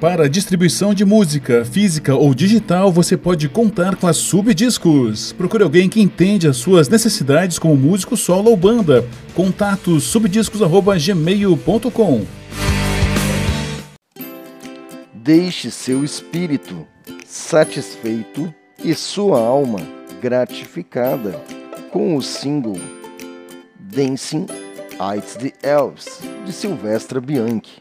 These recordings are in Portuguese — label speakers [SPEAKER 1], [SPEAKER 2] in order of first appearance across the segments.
[SPEAKER 1] Para distribuição de música, física ou digital, você pode contar com a Subdiscos. Procure alguém que entende as suas necessidades como músico solo ou banda. Contato subdiscos@gmail.com.
[SPEAKER 2] Deixe seu espírito satisfeito e sua alma gratificada com o single Dancing Hides the Elves de Silvestra Bianchi.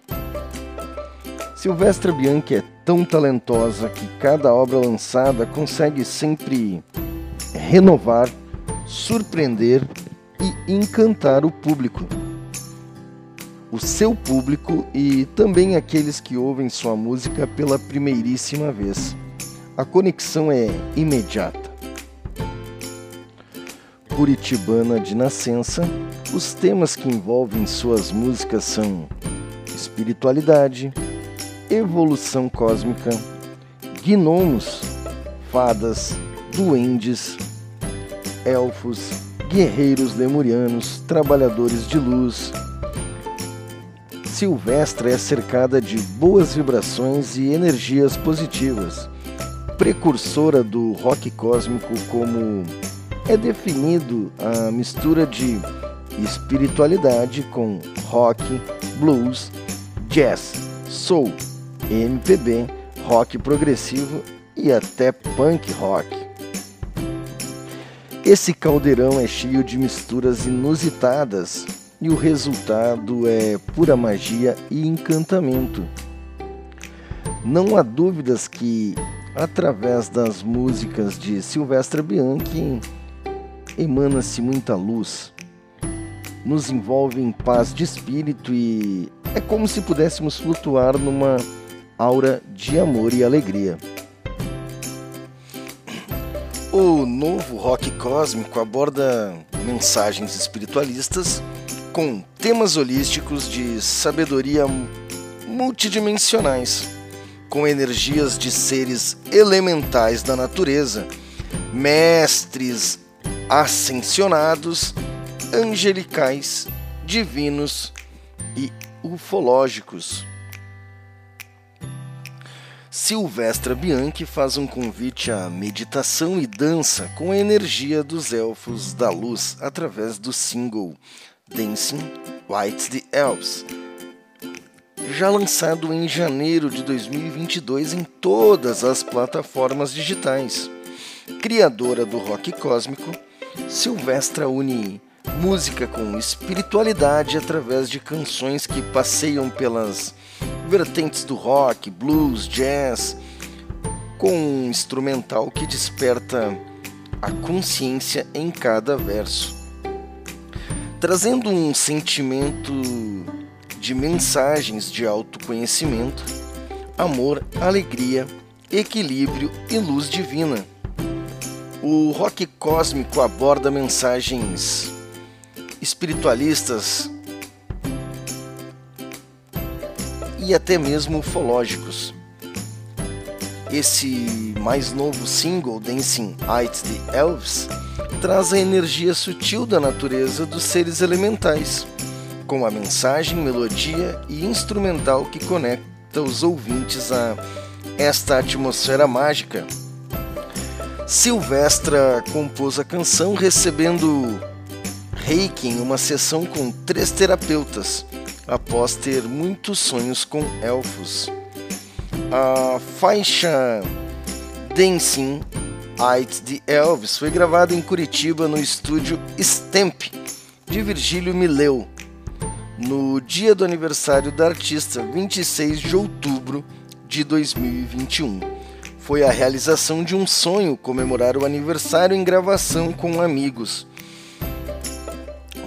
[SPEAKER 2] Silvestra Bianchi é tão talentosa que cada obra lançada consegue sempre renovar, surpreender e encantar o público. O seu público e também aqueles que ouvem sua música pela primeiríssima vez. A conexão é imediata. Curitibana de nascença, os temas que envolvem suas músicas são espiritualidade, evolução cósmica, gnomos, fadas, duendes, elfos, guerreiros lemurianos, trabalhadores de luz. Silvestra é cercada de boas vibrações e energias positivas, precursora do rock cósmico como é definido a mistura de espiritualidade com rock, blues, jazz, soul, MPB, rock progressivo e até punk rock. Esse caldeirão é cheio de misturas inusitadas e o resultado é pura magia e encantamento. Não há dúvidas que, através das músicas de Silvestre Bianchi, emana-se muita luz, nos envolve em paz de espírito e é como se pudéssemos flutuar numa aura de amor e alegria. O novo rock cósmico aborda mensagens espiritualistas com temas holísticos de sabedoria multidimensionais, com energias de seres elementais da natureza, mestres ascensionados, angelicais, divinos e ufológicos. Silvestra Bianchi faz um convite à meditação e dança com a energia dos elfos da luz através do single Dancing White the Elves, já lançado em janeiro de 2022 em todas as plataformas digitais. Criadora do rock cósmico, Silvestra une música com espiritualidade através de canções que passeiam pelas vertentes do rock, blues, jazz, com um instrumental que desperta a consciência em cada verso, trazendo um sentimento de mensagens de autoconhecimento, amor, alegria, equilíbrio e luz divina. O rock cósmico aborda mensagens espiritualistas e até mesmo ufológicos. Esse mais novo single, Dancing Heights the Elves, traz a energia sutil da natureza dos seres elementais, com a mensagem, melodia e instrumental que conecta os ouvintes a esta atmosfera mágica Silvestra compôs a canção recebendo reiki em uma sessão com três terapeutas, após ter muitos sonhos com elfos. A faixa Dancing Heights the Elves foi gravada em Curitiba no estúdio Stamp de Virgílio Mileu, no dia do aniversário da artista, 26 de outubro de 2021 foi a realização de um sonho comemorar o aniversário em gravação com amigos.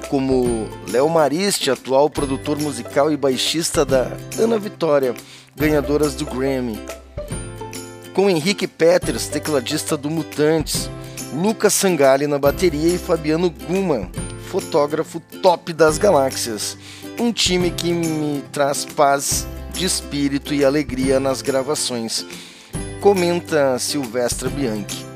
[SPEAKER 2] Como Léo Mariste, atual produtor musical e baixista da Ana Vitória, ganhadoras do Grammy. Com Henrique Peters, tecladista do Mutantes, Lucas Sangali na bateria e Fabiano Guma, fotógrafo top das galáxias. Um time que me traz paz de espírito e alegria nas gravações comenta Silvestra Bianchi.